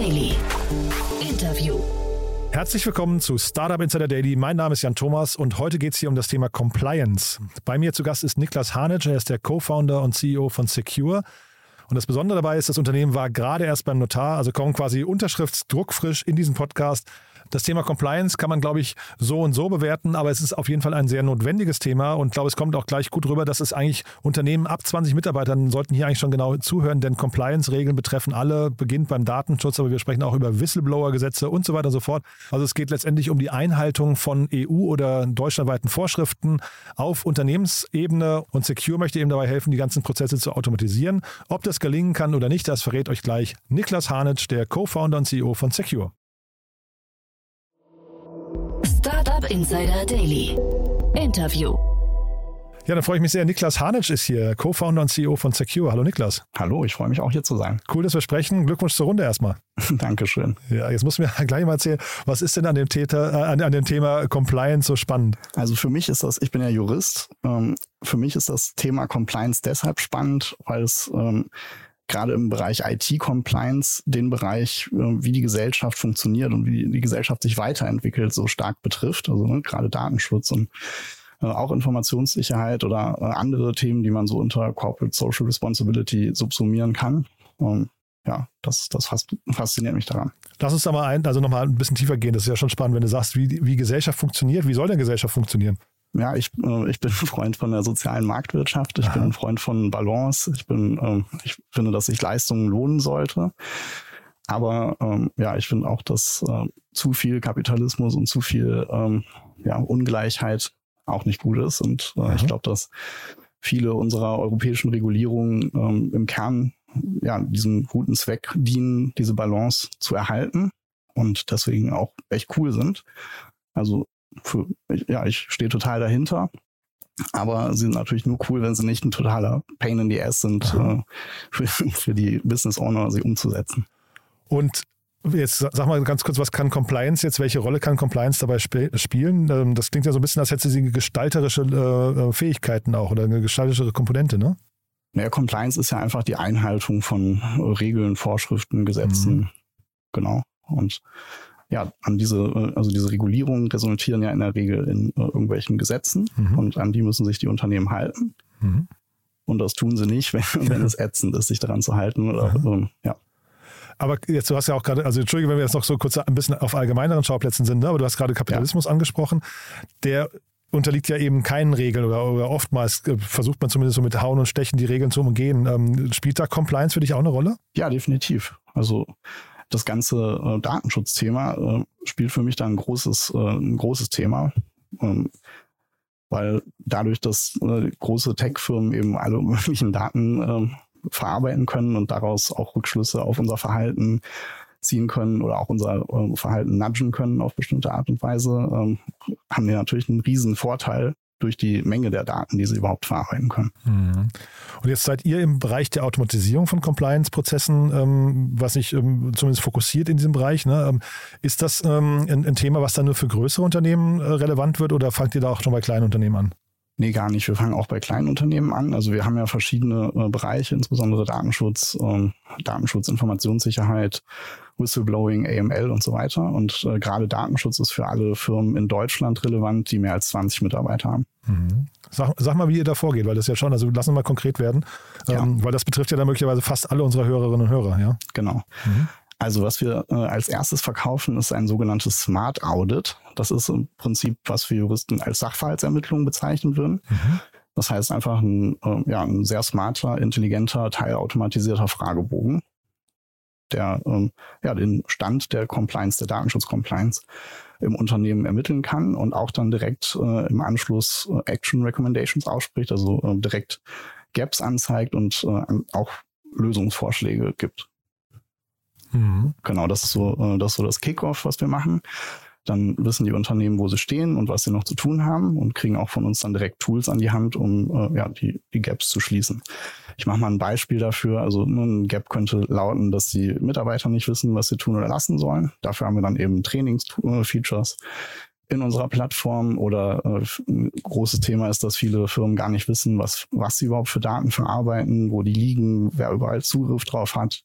Daily. Interview. Herzlich willkommen zu Startup Insider Daily. Mein Name ist Jan Thomas und heute geht es hier um das Thema Compliance. Bei mir zu Gast ist Niklas Hanitsch, er ist der Co-Founder und CEO von Secure. Und das Besondere dabei ist, das Unternehmen war gerade erst beim Notar, also kommen quasi unterschriftsdruckfrisch in diesen Podcast. Das Thema Compliance kann man, glaube ich, so und so bewerten, aber es ist auf jeden Fall ein sehr notwendiges Thema und glaube, es kommt auch gleich gut rüber, dass es eigentlich Unternehmen ab 20 Mitarbeitern sollten hier eigentlich schon genau zuhören, denn Compliance-Regeln betreffen alle, beginnt beim Datenschutz, aber wir sprechen auch über Whistleblower-Gesetze und so weiter und so fort. Also es geht letztendlich um die Einhaltung von EU- oder deutschlandweiten Vorschriften auf Unternehmensebene und Secure möchte eben dabei helfen, die ganzen Prozesse zu automatisieren. Ob das gelingen kann oder nicht, das verrät euch gleich Niklas Hanitsch, der Co-Founder und CEO von Secure. Insider Daily. Interview. Ja, dann freue ich mich sehr. Niklas Hanitsch ist hier, Co-Founder und CEO von Secure. Hallo Niklas. Hallo, ich freue mich auch hier zu sein. Cool, dass wir sprechen. Glückwunsch zur Runde erstmal. Dankeschön. Ja, jetzt muss mir gleich mal erzählen, was ist denn an dem, Täter, äh, an, an, dem Thema Compliance so spannend? Also für mich ist das, ich bin ja Jurist, ähm, für mich ist das Thema Compliance deshalb spannend, weil es ähm, gerade im Bereich IT-Compliance den Bereich, äh, wie die Gesellschaft funktioniert und wie die Gesellschaft sich weiterentwickelt, so stark betrifft. Also ne, gerade Datenschutz und äh, auch Informationssicherheit oder äh, andere Themen, die man so unter Corporate Social Responsibility subsumieren kann. Und ja, das, das fasziniert mich daran. Lass uns da mal ein, also nochmal ein bisschen tiefer gehen. Das ist ja schon spannend, wenn du sagst, wie, wie Gesellschaft funktioniert. Wie soll denn Gesellschaft funktionieren? Ja, ich, äh, ich bin ein Freund von der sozialen Marktwirtschaft. Ich Aha. bin ein Freund von Balance. Ich bin, äh, ich finde, dass sich Leistungen lohnen sollte. Aber ähm, ja, ich finde auch, dass äh, zu viel Kapitalismus und zu viel ähm, ja, Ungleichheit auch nicht gut ist. Und äh, ich glaube, dass viele unserer europäischen Regulierungen ähm, im Kern ja diesem guten Zweck dienen, diese Balance zu erhalten und deswegen auch echt cool sind. Also für, ja, ich stehe total dahinter. Aber sie sind natürlich nur cool, wenn sie nicht ein totaler Pain in the Ass sind, äh, für, für die Business Owner sie umzusetzen. Und Jetzt sag mal ganz kurz, was kann Compliance jetzt, welche Rolle kann Compliance dabei sp spielen? Ähm, das klingt ja so ein bisschen, als hätte sie gestalterische äh, äh, Fähigkeiten auch oder eine gestalterische Komponente, ne? Naja, Compliance ist ja einfach die Einhaltung von Regeln, Vorschriften, Gesetzen. Mhm. Genau. Und ja, an diese, äh, also diese Regulierungen resultieren ja in der Regel in äh, irgendwelchen Gesetzen mhm. und an die müssen sich die Unternehmen halten. Mhm. Und das tun sie nicht, wenn, wenn es ätzend ist, sich daran zu halten. Oder, ähm, ja. Aber jetzt, du hast ja auch gerade, also Entschuldige, wenn wir jetzt noch so kurz ein bisschen auf allgemeineren Schauplätzen sind, ne? aber du hast gerade Kapitalismus ja. angesprochen. Der unterliegt ja eben keinen Regeln oder, oder, oftmals äh, versucht man zumindest so mit Hauen und Stechen die Regeln zu umgehen. Ähm, spielt da Compliance für dich auch eine Rolle? Ja, definitiv. Also das ganze äh, Datenschutzthema äh, spielt für mich da ein großes, äh, ein großes Thema. Ähm, weil dadurch, dass äh, große Tech-Firmen eben alle möglichen Daten äh, verarbeiten können und daraus auch Rückschlüsse auf unser Verhalten ziehen können oder auch unser äh, Verhalten nudgen können auf bestimmte Art und Weise, ähm, haben die natürlich einen riesen Vorteil durch die Menge der Daten, die sie überhaupt verarbeiten können. Mhm. Und jetzt seid ihr im Bereich der Automatisierung von Compliance-Prozessen, ähm, was sich ähm, zumindest fokussiert in diesem Bereich. Ne? Ähm, ist das ähm, ein, ein, Thema, was dann nur für größere Unternehmen äh, relevant wird oder fangt ihr da auch schon bei kleinen Unternehmen an? Nee, gar nicht. Wir fangen auch bei kleinen Unternehmen an. Also wir haben ja verschiedene äh, Bereiche, insbesondere Datenschutz, äh, Datenschutz, Informationssicherheit, Whistleblowing, AML und so weiter. Und äh, gerade Datenschutz ist für alle Firmen in Deutschland relevant, die mehr als 20 Mitarbeiter haben. Mhm. Sag, sag, mal, wie ihr da vorgeht, weil das ja schon, also lass uns mal konkret werden, ja. ähm, weil das betrifft ja dann möglicherweise fast alle unserer Hörerinnen und Hörer, ja? Genau. Mhm. Also was wir äh, als erstes verkaufen, ist ein sogenanntes Smart Audit. Das ist im Prinzip, was wir Juristen als Sachverhaltsermittlung bezeichnen würden. Mhm. Das heißt einfach ein, äh, ja, ein sehr smarter, intelligenter, teilautomatisierter Fragebogen, der ähm, ja, den Stand der Compliance, der Datenschutz-Compliance im Unternehmen ermitteln kann und auch dann direkt äh, im Anschluss äh, Action Recommendations ausspricht, also äh, direkt Gaps anzeigt und äh, auch Lösungsvorschläge gibt. Mhm. Genau, das ist so, äh, das ist so das Kickoff, was wir machen. Dann wissen die Unternehmen, wo sie stehen und was sie noch zu tun haben und kriegen auch von uns dann direkt Tools an die Hand, um äh, ja, die, die Gaps zu schließen. Ich mache mal ein Beispiel dafür. Also ein Gap könnte lauten, dass die Mitarbeiter nicht wissen, was sie tun oder lassen sollen. Dafür haben wir dann eben Trainingsfeatures in unserer Plattform oder äh, ein großes Thema ist, dass viele Firmen gar nicht wissen, was, was sie überhaupt für Daten verarbeiten, wo die liegen, wer überall Zugriff drauf hat.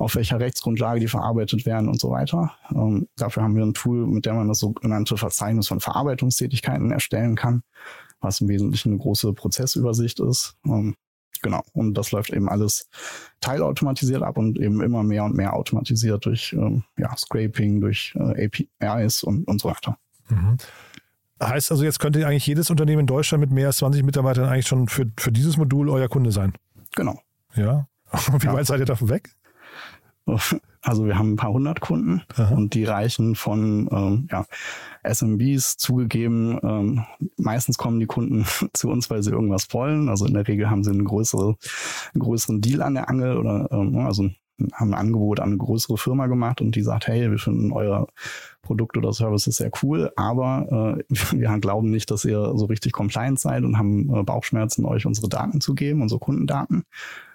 Auf welcher Rechtsgrundlage die verarbeitet werden und so weiter. Ähm, dafür haben wir ein Tool, mit dem man das sogenannte Verzeichnis von Verarbeitungstätigkeiten erstellen kann, was im Wesentlichen eine große Prozessübersicht ist. Ähm, genau. Und das läuft eben alles teilautomatisiert ab und eben immer mehr und mehr automatisiert durch ähm, ja, Scraping, durch äh, APIs und, und so weiter. Mhm. Heißt also, jetzt könnte eigentlich jedes Unternehmen in Deutschland mit mehr als 20 Mitarbeitern eigentlich schon für, für dieses Modul euer Kunde sein? Genau. Ja. Und wie Ja. weit seid ihr davon weg? Also wir haben ein paar hundert Kunden Aha. und die reichen von ähm, ja, SMBs zugegeben. Ähm, meistens kommen die Kunden zu uns, weil sie irgendwas wollen. Also in der Regel haben sie einen, größere, einen größeren Deal an der Angel oder ähm, also haben ein Angebot an eine größere Firma gemacht und die sagt, hey, wir finden euer Produkt oder Services sehr cool, aber äh, wir glauben nicht, dass ihr so richtig compliant seid und haben äh, Bauchschmerzen, euch unsere Daten zu geben, unsere Kundendaten.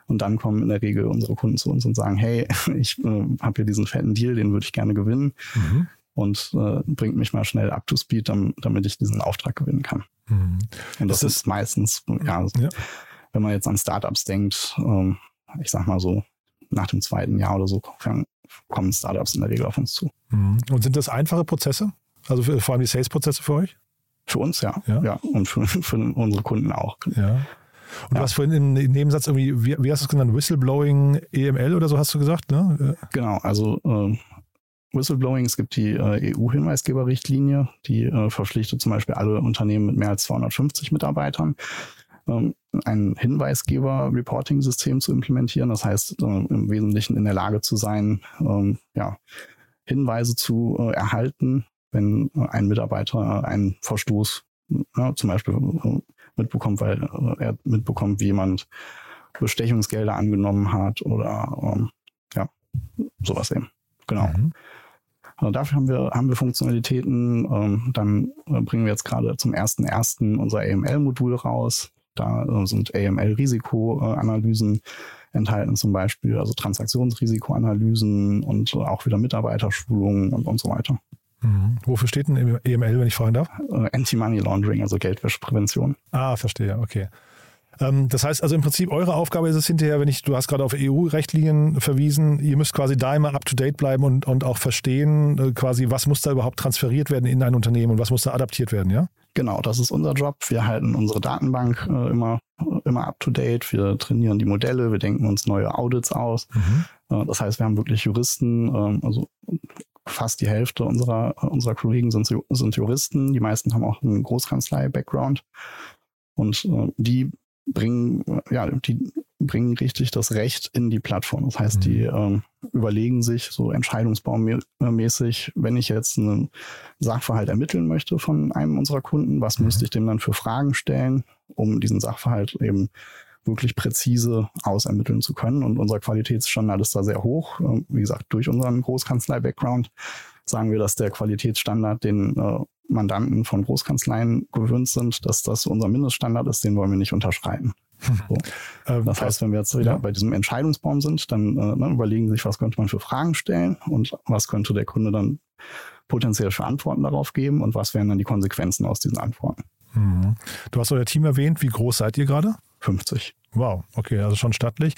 Und dann kommen in der Regel unsere Kunden zu uns und sagen, hey, ich äh, habe hier diesen fetten Deal, den würde ich gerne gewinnen Mhm. und äh, bringt mich mal schnell up to speed, dam- damit ich diesen Auftrag gewinnen kann. Mhm. Und das, Das ist, meistens, ja, Ja. wenn man jetzt an Startups denkt, ähm, ich sag mal so, nach dem zweiten Jahr oder so kommen Startups in der Regel auf uns zu. Mhm. Und sind das einfache Prozesse? Also für, vor allem die Sales-Prozesse für euch? Für uns ja, Ja. ja, und für, für unsere Kunden auch. Ja. Und du Ja. hast vorhin im Nebensatz irgendwie, wie, wie hast du es genannt, Whistleblowing EML oder so hast du gesagt, ne? Genau, also äh, Whistleblowing, es gibt die äh, EU-Hinweisgeberrichtlinie, die äh, verpflichtet zum Beispiel alle Unternehmen mit mehr als 250 Mitarbeitern, ähm, ein Hinweisgeber-Reporting-System zu implementieren. Das heißt, äh, im Wesentlichen in der Lage zu sein, ähm, ja, Hinweise zu äh, erhalten, wenn äh, ein Mitarbeiter einen Verstoß ja, zum Beispiel mitbekommt, weil äh, er mitbekommt, wie jemand Bestechungsgelder angenommen hat oder ähm, ja, sowas eben. Genau. Mhm. Also dafür haben wir, haben wir Funktionalitäten. Ähm, dann äh, bringen wir jetzt gerade zum 1.1. unser AML-Modul raus. Da äh, sind AML-Risikoanalysen enthalten zum Beispiel, also Transaktionsrisikoanalysen und äh, auch wieder Mitarbeiterschulungen und, und so weiter. Mhm. Wofür steht denn EML, wenn ich fragen darf? Äh, Anti-Money Laundering, also Geldwäscheprävention. Ah, verstehe, okay. Ähm, das heißt also im Prinzip, eure Aufgabe ist es hinterher, wenn ich, du hast gerade auf EU-Rechtlinien verwiesen, ihr müsst quasi da immer up to date bleiben und, und auch verstehen, äh, quasi, was muss da überhaupt transferiert werden in ein Unternehmen und was muss da adaptiert werden, ja? Genau, das ist unser Job. Wir halten unsere Datenbank äh, immer, immer up to date. Wir trainieren die Modelle, wir denken uns neue Audits aus. Mhm. Äh, Das heißt, wir haben wirklich Juristen, ähm, also fast die Hälfte unserer, unserer Kollegen sind, sind Juristen. Die meisten haben auch einen Großkanzlei-Background. Und äh, die bringen, äh, ja, die bringen richtig das Recht in die Plattform. Das heißt, Mhm. die ähm, überlegen sich so entscheidungsbaummäßig, wenn ich jetzt einen Sachverhalt ermitteln möchte von einem unserer Kunden, was Mhm. müsste ich dem dann für Fragen stellen, um diesen Sachverhalt eben wirklich präzise ausermitteln zu können. Und unser Qualitätsstandard ist da sehr hoch. Ähm, Wie gesagt, durch unseren Großkanzlei-Background sagen wir, dass der Qualitätsstandard, den äh, Mandanten von Großkanzleien gewöhnt sind, dass das unser Mindeststandard ist, den wollen wir nicht unterschreiten. So. Ähm, Das heißt, wenn wir jetzt wieder Ja. bei diesem Entscheidungsbaum sind, dann äh, ne, überlegen sich, was könnte man für Fragen stellen und was könnte der Kunde dann potenziell für Antworten darauf geben und was wären dann die Konsequenzen aus diesen Antworten. Mhm. Du hast euer Team erwähnt, wie groß seid ihr gerade? 50. Wow, okay, also schon stattlich.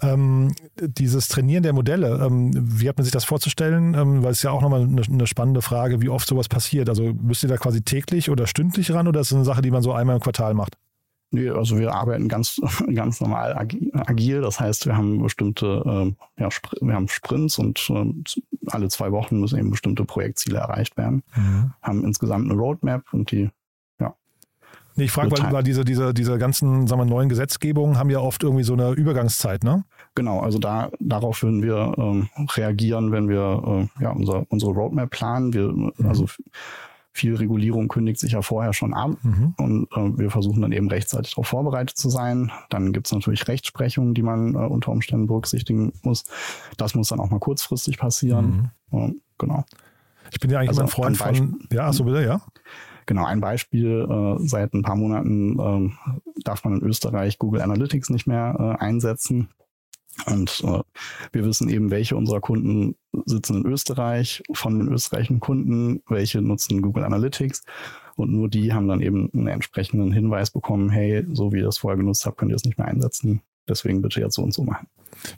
Ähm, dieses Trainieren der Modelle, ähm, wie hat man sich das vorzustellen? Ähm, weil es ja auch nochmal eine, eine spannende Frage, wie oft sowas passiert. Also müsst ihr da quasi täglich oder stündlich ran oder ist es eine Sache, die man so einmal im Quartal macht? Nee, also wir arbeiten ganz, ganz normal agi- agil. Das heißt, wir haben bestimmte, ähm, ja, wir haben Sprints und ähm, alle zwei Wochen müssen eben bestimmte Projektziele erreicht werden. Haben insgesamt eine Roadmap und die, Nee, ich frage, weil, weil diese, diese, diese ganzen sagen wir, neuen Gesetzgebungen haben ja oft irgendwie so eine Übergangszeit, ne? genau, also da, darauf würden wir ähm, reagieren, wenn wir äh, ja, unser, unsere Roadmap planen. Wir, also f- viel Regulierung kündigt sich ja vorher schon ab. Mhm. Und äh, wir versuchen dann eben rechtzeitig darauf vorbereitet zu sein. Dann gibt es natürlich Rechtsprechungen, die man äh, unter Umständen berücksichtigen muss. Das muss dann auch mal kurzfristig passieren. Mhm. Äh, genau. Ich bin ja eigentlich Also ein Freund von. Ja, achso, bitte, ja. Genau, ein Beispiel, äh, seit ein paar Monaten ähm, darf man in Österreich Google Analytics nicht mehr äh, einsetzen. Und äh, wir wissen eben, welche unserer Kunden sitzen in Österreich, von den österreichischen Kunden, welche nutzen Google Analytics. Und nur die haben dann eben einen entsprechenden Hinweis bekommen, hey, so wie ihr das vorher genutzt habt, könnt ihr es nicht mehr einsetzen. deswegen bitte jetzt so und so machen.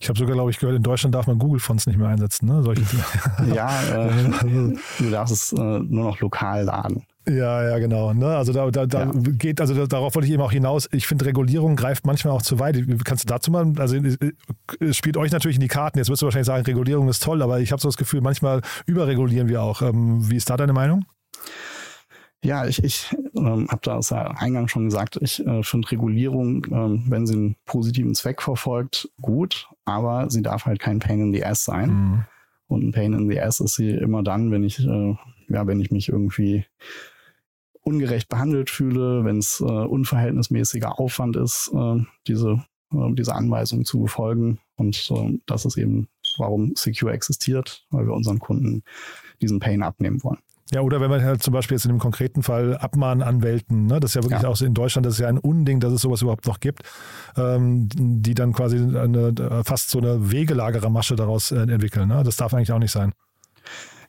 Ich habe sogar, glaube ich, gehört, in Deutschland darf man Google-Fonts nicht mehr einsetzen. Ne? Solche ja, äh, du darfst es äh, nur noch lokal laden. Ja, ja, genau. Ne? Also da, da, da ja. geht, also da, darauf wollte ich eben auch hinaus. Ich finde, Regulierung greift manchmal auch zu weit. Kannst du dazu mal, also es spielt euch natürlich in die Karten. Jetzt wirst du wahrscheinlich sagen, Regulierung ist toll, aber ich habe so das Gefühl, manchmal überregulieren wir auch. Ähm, wie ist da deine Meinung? Ja, ich, ich ähm, habe da aus Eingang schon gesagt, ich äh, finde Regulierung, ähm, wenn sie einen positiven Zweck verfolgt, gut, aber sie darf halt kein Pain in the Ass sein. Mhm. Und ein Pain in the Ass ist sie immer dann, wenn ich, äh, ja, wenn ich mich irgendwie ungerecht behandelt fühle, wenn es äh, unverhältnismäßiger Aufwand ist, äh, diese, äh, diese Anweisung zu befolgen. Und äh, das ist eben, warum Secure existiert, weil wir unseren Kunden diesen Pain abnehmen wollen. Ja, oder wenn man halt zum Beispiel jetzt in dem konkreten Fall Abmahnanwälten, ne, das ist ja wirklich ja. auch in Deutschland, das ist ja ein Unding, dass es sowas überhaupt noch gibt, ähm, die dann quasi eine, fast so eine Wegelagerermasche daraus äh, entwickeln. Ne? Das darf eigentlich auch nicht sein.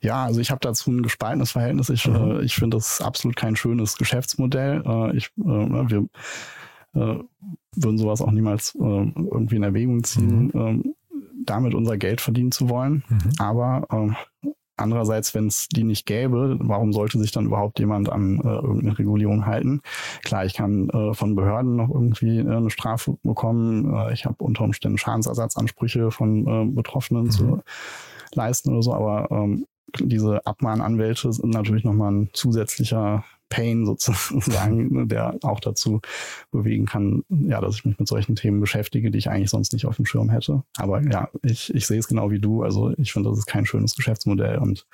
Ja, also ich habe dazu ein gespaltenes Verhältnis. Ich, mhm. äh, ich finde das absolut kein schönes Geschäftsmodell. Äh, ich, äh, ne, wir äh, würden sowas auch niemals äh, irgendwie in Erwägung ziehen, mhm. Ähm, damit unser Geld verdienen zu wollen. Mhm. Aber ähm, Andererseits, wenn es die nicht gäbe, warum sollte sich dann überhaupt jemand an äh, irgendeine Regulierung halten? Klar, ich kann äh, von Behörden noch irgendwie äh, eine Strafe bekommen. Äh, ich habe unter Umständen Schadensersatzansprüche von äh, Betroffenen mhm. zu leisten oder so, aber ähm, diese Abmahnanwälte sind natürlich nochmal ein zusätzlicher Pain sozusagen, ne, der auch dazu bewegen kann, ja, dass ich mich mit solchen Themen beschäftige, die ich eigentlich sonst nicht auf dem Schirm hätte. Aber ja, ich, ich sehe es genau wie du. Also ich finde, das ist kein schönes Geschäftsmodell und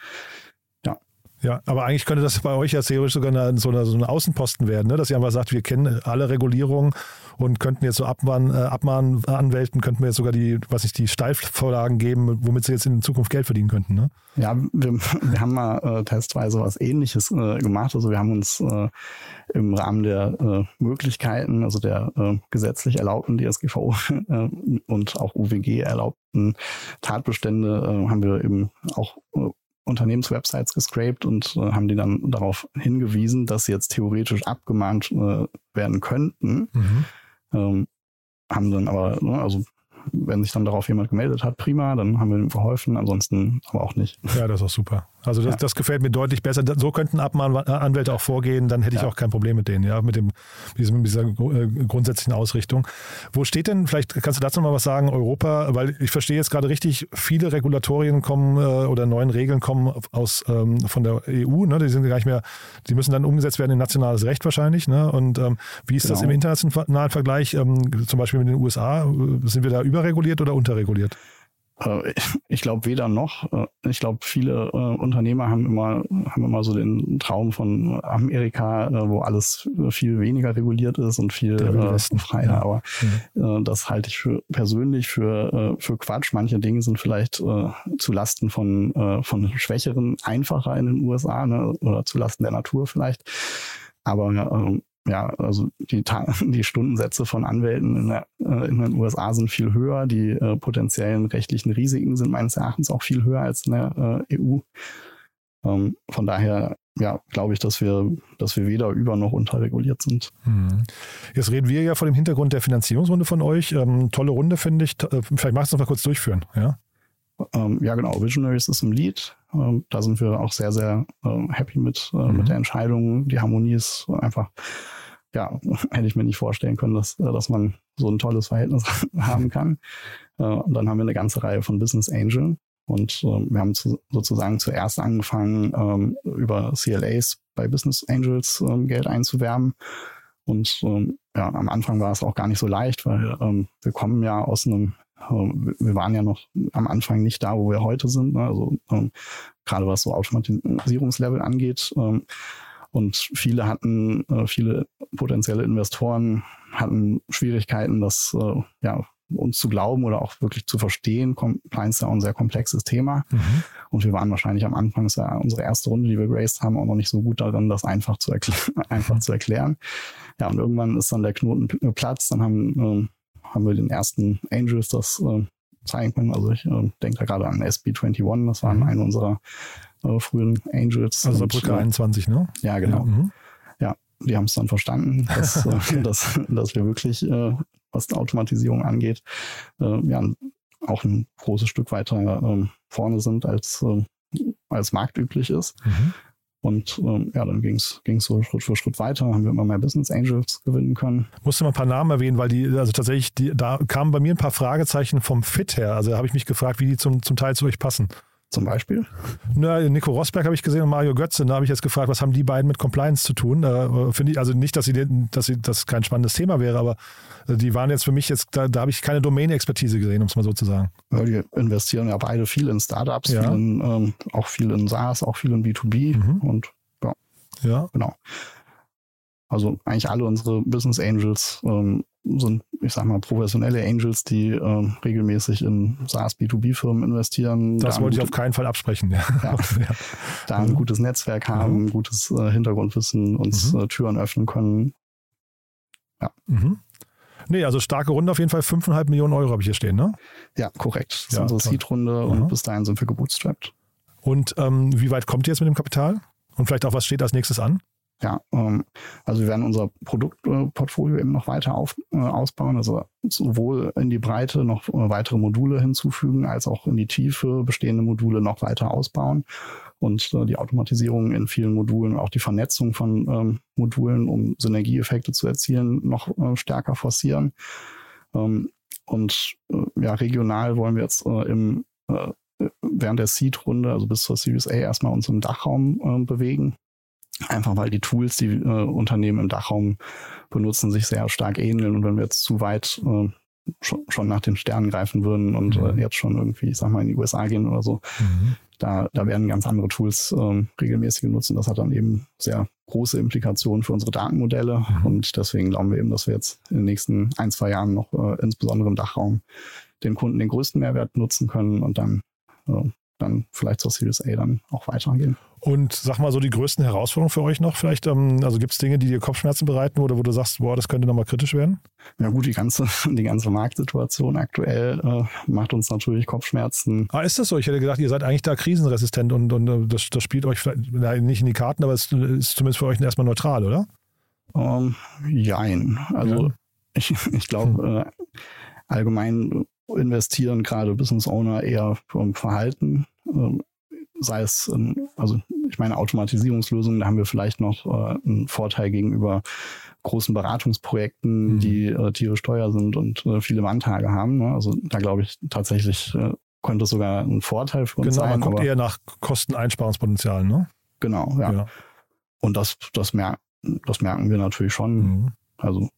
ja, aber eigentlich könnte das bei euch ja theoretisch sogar eine, so, eine, so ein Außenposten werden, ne? dass ihr einfach sagt, wir kennen alle Regulierungen und könnten jetzt so Abmahn, äh, Abmahnanwälten, könnten wir jetzt sogar die, was ich, die Steilvorlagen geben, womit sie jetzt in Zukunft Geld verdienen könnten. Ne? Ja, wir, wir haben mal äh, testweise was ähnliches äh, gemacht. Also wir haben uns äh, im Rahmen der äh, Möglichkeiten, also der äh, gesetzlich erlaubten DSGVO äh, und auch UWG erlaubten Tatbestände, äh, haben wir eben auch äh, Unternehmenswebsites gescraped und äh, haben die dann darauf hingewiesen, dass sie jetzt theoretisch abgemahnt äh, werden könnten. Mhm. Ähm, haben dann aber, ne, also wenn sich dann darauf jemand gemeldet hat, prima, dann haben wir ihm geholfen, ansonsten aber auch nicht. Ja, das ist auch super. Also das, ja. das gefällt mir deutlich besser. So könnten Abmahnanwälte auch vorgehen, dann hätte ich ja. auch kein Problem mit denen, ja, mit, dem, mit dieser äh, grundsätzlichen Ausrichtung. Wo steht denn, vielleicht kannst du dazu noch mal was sagen, Europa, weil ich verstehe jetzt gerade richtig, viele Regulatorien kommen äh, oder neuen Regeln kommen aus ähm, von der EU, ne? die sind gar nicht mehr, die müssen dann umgesetzt werden in nationales Recht wahrscheinlich. Ne? Und ähm, wie ist genau. das im internationalen Vergleich, ähm, zum Beispiel mit den USA? Sind wir da überreguliert oder unterreguliert? Äh, ich glaube weder noch. Äh, ich glaube, viele äh, Unternehmer haben immer, haben immer so den Traum von Amerika, wo alles viel weniger reguliert ist und viel äh, freier. Ja. Aber mhm. das halte ich für persönlich für, für Quatsch. Manche Dinge sind vielleicht äh, zu Lasten von, äh, von Schwächeren einfacher in den USA ne? oder zu Lasten der Natur vielleicht. Aber ähm, ja, also die, die Stundensätze von Anwälten in, der, äh, in, den USA sind viel höher. Die äh, potenziellen rechtlichen Risiken sind meines Erachtens auch viel höher als in der äh, EU. Ähm, von daher, ja, glaube ich, dass wir, dass wir weder über noch unterreguliert sind. Hm. Jetzt reden wir ja vor dem Hintergrund der Finanzierungsrunde von euch. Ähm, tolle Runde, finde ich. Äh, vielleicht magst du es noch mal kurz durchführen, ja? Ähm, ja, genau. Visionaries ist im Lead. Ähm, da sind wir auch sehr, sehr äh, happy mit, äh, mhm. mit der Entscheidung. Die Harmonie ist einfach ja, hätte ich mir nicht vorstellen können, dass, äh, dass man so ein tolles Verhältnis haben kann. Äh, und dann haben wir eine ganze Reihe von Business Angel. Und ähm, wir haben zu, sozusagen zuerst angefangen, ähm, über CLAs bei Business Angels ähm, Geld einzuwerben. Und ja, am Anfang war es auch gar nicht so leicht, weil wir kommen ja aus einem wir waren ja noch am Anfang nicht da, wo wir heute sind. Ne? Also gerade was so Automatisierungslevel angeht, und viele hatten, äh, viele potenzielle Investoren hatten Schwierigkeiten, das äh, ja, uns zu glauben oder auch wirklich zu verstehen. Compliance ist ja auch ein sehr komplexes Thema. Mhm. Und wir waren wahrscheinlich am Anfang, das war unsere erste Runde, die wir graced haben, auch noch nicht so gut darin, das einfach zu, erkl einfach zu erklären. Ja, und irgendwann ist dann der Knoten Platz. Dann haben, äh, haben wir den ersten Angels das äh, zeigen können. Also ich äh, denke da gerade an SB21, das waren mhm. eine unserer äh, frühen Angels. Also Brücke 21, ne? Ja, genau. Ja, mhm. ja die haben es dann verstanden, dass, äh, dass, dass wir wirklich äh, was Automatisierung angeht, äh, ja, auch ein großes Stück weiter äh, vorne sind, als, äh, als marktüblich ist. Mhm. Und ähm, ja, dann ging es so Schritt für Schritt weiter, haben wir immer mehr Business Angels gewinnen können. Musste mal ein paar Namen erwähnen, weil die, also tatsächlich, die, da kamen bei mir ein paar Fragezeichen vom Fit her. Also da habe ich mich gefragt, wie die zum, zum Teil zu euch passen. Zum Beispiel? Na, Nico Rosberg habe ich gesehen und Mario Götze. Da habe ich jetzt gefragt, was haben die beiden mit Compliance zu tun? Äh, Finde ich, also nicht, dass sie, dass sie das kein spannendes Thema wäre, aber äh, die waren jetzt für mich jetzt, da, da habe ich keine Domain-Expertise gesehen, um es mal so zu sagen. Ja, die investieren ja beide viel in Startups, ja. viel in, ähm, auch viel in SaaS, auch viel in B2B mhm. und ja. Ja. Genau. Also eigentlich alle unsere Business Angels ähm, sind, ich sag mal, professionelle Angels, die äh, regelmäßig in SaaS B2B-Firmen investieren. Das wollte ich auf keinen Fall absprechen. Ja. ja. Da ein mhm. gutes Netzwerk haben, mhm. gutes äh, Hintergrundwissen, uns mhm. äh, Türen öffnen können. Ja. Mhm. Nee, also starke Runde auf jeden Fall. 5,5 Millionen Euro habe ich hier stehen, ne? Ja, korrekt. Das ja, ist unsere Seed-Runde und bis dahin sind wir gebootstrapped. Und ähm, wie weit kommt ihr jetzt mit dem Kapital? Und vielleicht auch, was steht als nächstes an? Ja, ähm, also wir werden unser Produktportfolio eben noch weiter auf, äh, ausbauen, also sowohl in die Breite noch äh, weitere Module hinzufügen, als auch in die Tiefe bestehende Module noch weiter ausbauen und äh, die Automatisierung in vielen Modulen, auch die Vernetzung von ähm, Modulen, um Synergieeffekte zu erzielen, noch äh, stärker forcieren. Ähm, und äh, ja, regional wollen wir jetzt äh, im äh, während der Seed-Runde, also bis zur Series A, erstmal uns im Dachraum äh, bewegen Einfach weil die Tools, die äh, Unternehmen im Dachraum benutzen, sich sehr stark ähneln. Und wenn wir jetzt zu weit äh, schon, schon nach den Sternen greifen würden und äh, mhm. äh, jetzt schon irgendwie, ich sag mal, in die USA gehen oder so, mhm. da, da werden ganz andere Tools ähm, regelmäßig genutzt. Und das hat dann eben sehr große Implikationen für unsere Datenmodelle. Mhm. Und deswegen glauben wir eben, dass wir jetzt in den nächsten ein, zwei Jahren noch äh, insbesondere im Dachraum den Kunden den größten Mehrwert nutzen können und dann äh, dann vielleicht zur Series A dann auch weitergehen. Und sag mal so die größten Herausforderungen für euch noch vielleicht, ähm, also gibt es Dinge, die dir Kopfschmerzen bereiten oder wo du sagst, boah, das könnte nochmal kritisch werden? Ja gut, die ganze, die ganze Marktsituation aktuell äh, macht uns natürlich Kopfschmerzen. Ah, ist das so? Ich hätte gedacht, ihr seid eigentlich da krisenresistent und, und äh, das, das spielt euch vielleicht nicht in die Karten, aber es ist zumindest für euch erstmal neutral, oder? Ähm, jein. Also ja. ich, ich glaube, hm. äh, allgemein investieren gerade Business Owner eher vom Verhalten. Ähm, sei es, also ich meine Automatisierungslösungen, da haben wir vielleicht noch äh, einen Vorteil gegenüber großen Beratungsprojekten, mhm. die äh, tierisch teuer sind und äh, viele Manntage haben. Ne? Also da glaube ich tatsächlich könnte es sogar ein Vorteil für uns genau, sein. Genau, man guckt eher nach Kosteneinsparungspotenzial, ne? Genau, ja. ja. Und das, das, mer das merken wir natürlich schon. Mhm. Also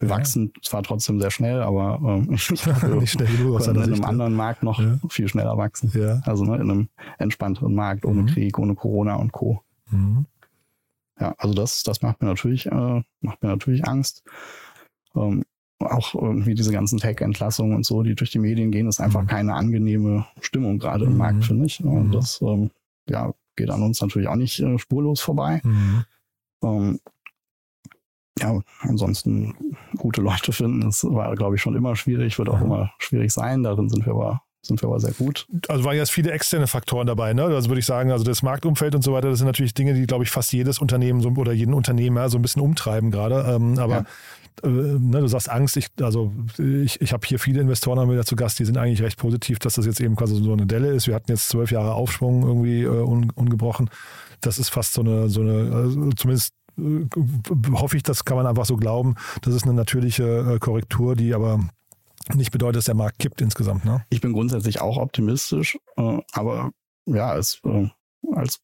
wir ja. wachsen zwar trotzdem sehr schnell, aber ähm, ich glaube, nicht schnell genug, in einem anderen Markt noch ja. viel schneller wachsen. Ja. Also ne, in einem entspannteren Markt, ohne mhm. Krieg, ohne Corona und Co. Mhm. Ja, also das, das macht mir natürlich, äh, macht mir natürlich Angst. Ähm, auch irgendwie diese ganzen Tech-Entlassungen und so, die durch die Medien gehen, ist einfach mhm. keine angenehme Stimmung gerade im Markt, mhm. finde ich. Und mhm. das ähm, ja, geht an uns natürlich auch nicht äh, spurlos vorbei. Mhm. Ähm, ja, ansonsten gute Leute finden, das war, glaube ich, schon immer schwierig, wird auch immer schwierig sein. Darin sind wir aber sind wir aber sehr gut. Also waren jetzt viele externe Faktoren dabei, ne? Also würde ich sagen, also das Marktumfeld und so weiter, das sind natürlich Dinge, die, glaube ich, fast jedes Unternehmen so, oder jeden Unternehmer so ein bisschen umtreiben gerade. Ähm, aber ja. äh, ne, du sagst Angst, ich, also ich, ich habe hier viele Investoren wieder zu Gast, die sind eigentlich recht positiv, dass das jetzt eben quasi so eine Delle ist. Wir hatten jetzt zwölf Jahre Aufschwung irgendwie äh, un, ungebrochen. Das ist fast so eine, so eine, also zumindest hoffe ich, das kann man einfach so glauben. Das ist eine natürliche äh, Korrektur, die aber nicht bedeutet, dass der Markt kippt insgesamt. Ne? Ich bin grundsätzlich auch optimistisch, äh, aber ja, als, als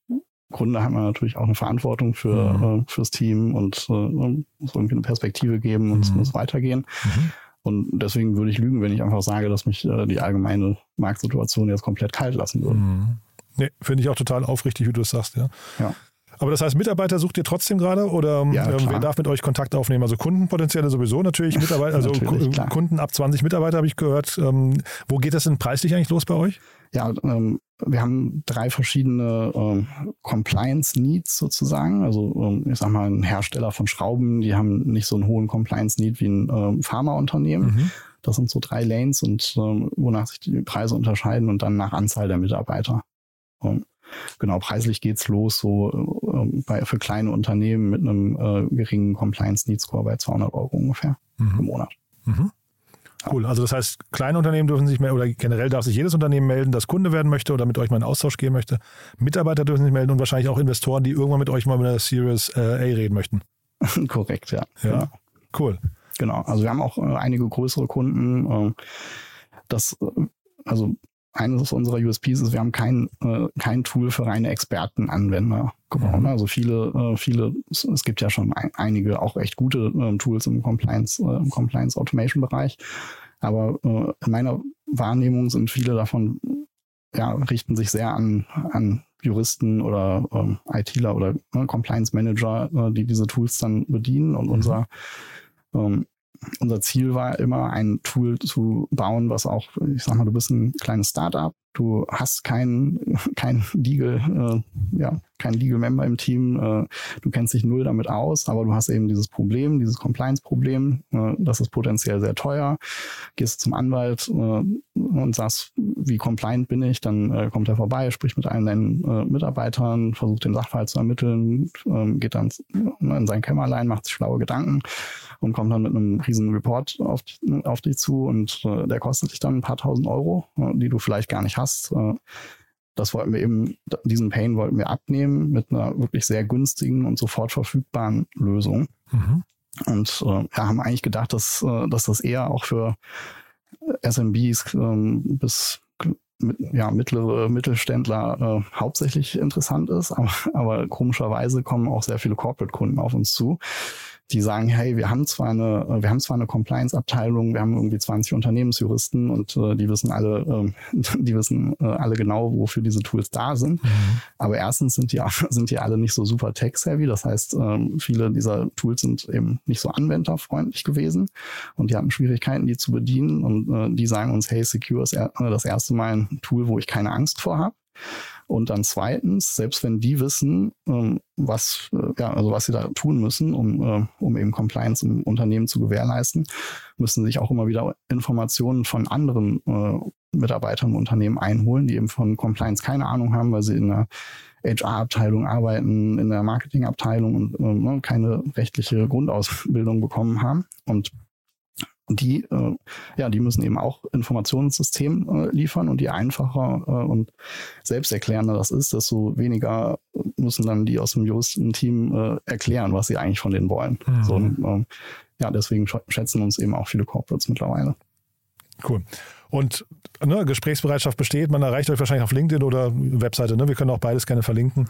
Gründer hat man natürlich auch eine Verantwortung für mhm. fürs Team und muss irgendwie eine Perspektive geben und mhm. es muss weitergehen. Mhm. Und deswegen würde ich lügen, wenn ich einfach sage, dass mich die allgemeine Marktsituation jetzt komplett kalt lassen würde. Mhm. Nee, finde ich auch total aufrichtig, wie du es sagst, ja. Ja. Aber das heißt, Mitarbeiter sucht ihr trotzdem gerade oder ja, ähm, wer darf mit euch Kontakt aufnehmen? Also Kundenpotenzielle sowieso natürlich, Mitarbeiter, also natürlich, Kunden ab 20 Mitarbeiter habe ich gehört. Ähm, wo geht das denn preislich eigentlich los bei euch? Ja, ähm, wir haben drei verschiedene ähm, Compliance Needs sozusagen. Also ähm, ich sag mal, ein Hersteller von Schrauben, die haben nicht so einen hohen Compliance Need wie ein ähm, Pharmaunternehmen. Mhm. Das sind so drei Lanes und ähm, wonach sich die Preise unterscheiden und dann nach Anzahl der Mitarbeiter. Genau, preislich geht's los, so äh, bei, für kleine Unternehmen mit einem äh, geringen Compliance Need Score bei 200 Euro ungefähr Mhm. im Monat. Mhm. Cool. Also das heißt, kleine Unternehmen dürfen sich melden oder generell darf sich jedes Unternehmen melden, das Kunde werden möchte oder mit euch mal in Austausch gehen möchte. Mitarbeiter dürfen sich melden und wahrscheinlich auch Investoren, die irgendwann mit euch mal mit einer Series äh, A reden möchten. Korrekt, ja. Ja. ja. Cool. Genau. Also wir haben auch äh, einige größere Kunden. Äh, das, also eines unserer USPs ist, wir haben kein, äh, kein Tool für reine Expertenanwender gebaut. Mhm. Also viele, äh, viele, es, gibt ja schon ein, einige auch echt gute äh, Tools im Compliance, äh, im Compliance Automation Bereich. Aber äh, in meiner Wahrnehmung sind viele davon, ja, richten sich sehr an, an Juristen oder ähm, ITler oder ne, Compliance Manager, äh, die diese Tools dann bedienen. Und Mhm. unser, ähm, unser Ziel war immer, ein Tool zu bauen, was auch, ich sag mal, du bist ein kleines Startup, du hast keinen kein Legal, äh, ja, kein Legal Member im Team, äh, du kennst dich null damit aus, aber du hast eben dieses Problem, dieses Compliance-Problem, äh, das ist potenziell sehr teuer. Gehst zum Anwalt äh, und sagst, wie compliant bin ich, dann äh, kommt er vorbei, spricht mit allen deinen äh, Mitarbeitern, versucht den Sachverhalt zu ermitteln, ähm, geht dann in sein Kämmerlein, macht sich schlaue Gedanken und kommt dann mit einem riesen Report auf, auf dich zu und der kostet dich dann ein paar tausend Euro, die du vielleicht gar nicht hast. Äh, das wollten wir eben, diesen Pain wollten wir abnehmen mit einer wirklich sehr günstigen und sofort verfügbaren Lösung. Mhm. Und äh, ja, haben eigentlich gedacht, dass, äh, dass das eher auch für SMBs ähm, bis mit, ja, mittlere Mittelständler äh, hauptsächlich interessant ist. Aber, aber komischerweise kommen auch sehr viele Corporate-Kunden auf uns zu, die sagen, hey, wir haben zwar eine, äh, wir haben zwar eine Compliance-Abteilung, wir haben irgendwie 20 Unternehmensjuristen und äh, die wissen alle, äh, die wissen äh, alle genau, wofür diese Tools da sind. Mhm. Aber erstens sind die, sind die alle nicht so super tech-savvy. Das heißt, ähm, viele dieser Tools sind eben nicht so anwenderfreundlich gewesen und die hatten Schwierigkeiten, die zu bedienen. Und äh, die sagen uns, hey, Secure ist äh, das erste Mal ein Tool, wo ich keine Angst vor habe. Und dann zweitens, selbst wenn die wissen, ähm, was, äh, ja, also was sie da tun müssen, um, äh, um eben Compliance im Unternehmen zu gewährleisten, müssen sich auch immer wieder Informationen von anderen äh, Mitarbeitern im Unternehmen einholen, die eben von Compliance keine Ahnung haben, weil sie in der HR-Abteilung arbeiten, in der Marketingabteilung und äh, ne, keine rechtliche Grundausbildung bekommen haben. Und die, äh, ja, die müssen eben auch Informationssystem äh, liefern und je einfacher äh, und selbsterklärender das ist, desto weniger müssen dann die aus dem Juristenteam äh, erklären, was sie eigentlich von denen wollen. Mhm. So, und, ähm, ja, deswegen sch- schätzen uns eben auch viele Corporates mittlerweile. Cool. Und ne, Gesprächsbereitschaft besteht, man erreicht euch wahrscheinlich auf LinkedIn oder Webseite. Ne? Wir können auch beides gerne verlinken.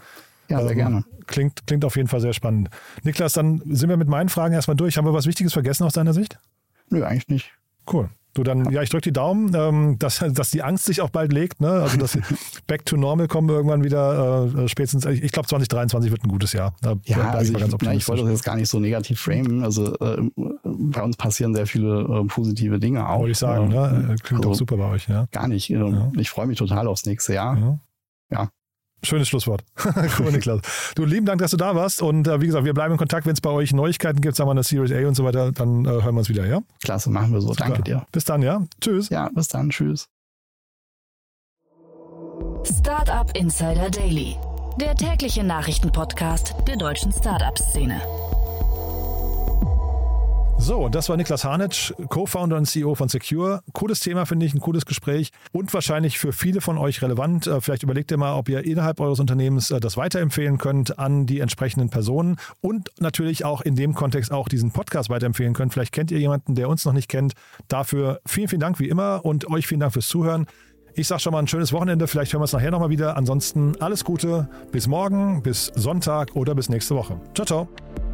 Ja, sehr Ähm, gerne. Klingt, klingt auf jeden Fall sehr spannend. Niklas, dann sind wir mit meinen Fragen erstmal durch. Haben wir was Wichtiges vergessen aus deiner Sicht? Nö, eigentlich nicht. Cool. Du dann, ja, ich drücke die Daumen, ähm, dass, dass die Angst sich auch bald legt, ne? Also dass Back to Normal kommen irgendwann wieder äh, spätestens, ich, ich glaube 2023 wird ein gutes Jahr. Da Ja, also ich, na, ich wollte das jetzt gar nicht so negativ framen. Also äh, bei uns passieren sehr viele äh, positive Dinge auch. Wollte ich sagen, Ähm, ne? Äh, Klingt also auch super bei euch, ja. Gar nicht. Ähm, Ja. Ich freue mich total aufs nächste Jahr. ja. Ja. Schönes Schlusswort. cool, Niklas. Du, lieben Dank, dass du da warst. Und äh, wie gesagt, wir bleiben in Kontakt. Wenn es bei euch Neuigkeiten gibt, sagen wir eine Series A und so weiter, dann äh, hören wir uns wieder, ja? Klasse, machen wir so. Super. Danke dir. Bis dann, ja? Tschüss. Ja, bis dann. Tschüss. Startup Insider Daily, der tägliche Nachrichtenpodcast der deutschen Startup-Szene. So, das war Niklas Harnitsch, Co-Founder und CEO von Secure. Cooles Thema, finde ich, ein cooles Gespräch und wahrscheinlich für viele von euch relevant. Äh, Vielleicht überlegt ihr mal, ob ihr innerhalb eures Unternehmens äh, das weiterempfehlen könnt an die entsprechenden Personen und natürlich auch in dem Kontext auch diesen Podcast weiterempfehlen könnt. Vielleicht kennt ihr jemanden, der uns noch nicht kennt. Dafür vielen, vielen Dank wie immer und euch vielen Dank fürs Zuhören. Ich sage schon mal ein schönes Wochenende. Vielleicht hören wir es nachher nochmal wieder. Ansonsten alles Gute. Bis morgen, bis Sonntag oder bis nächste Woche. Ciao, ciao.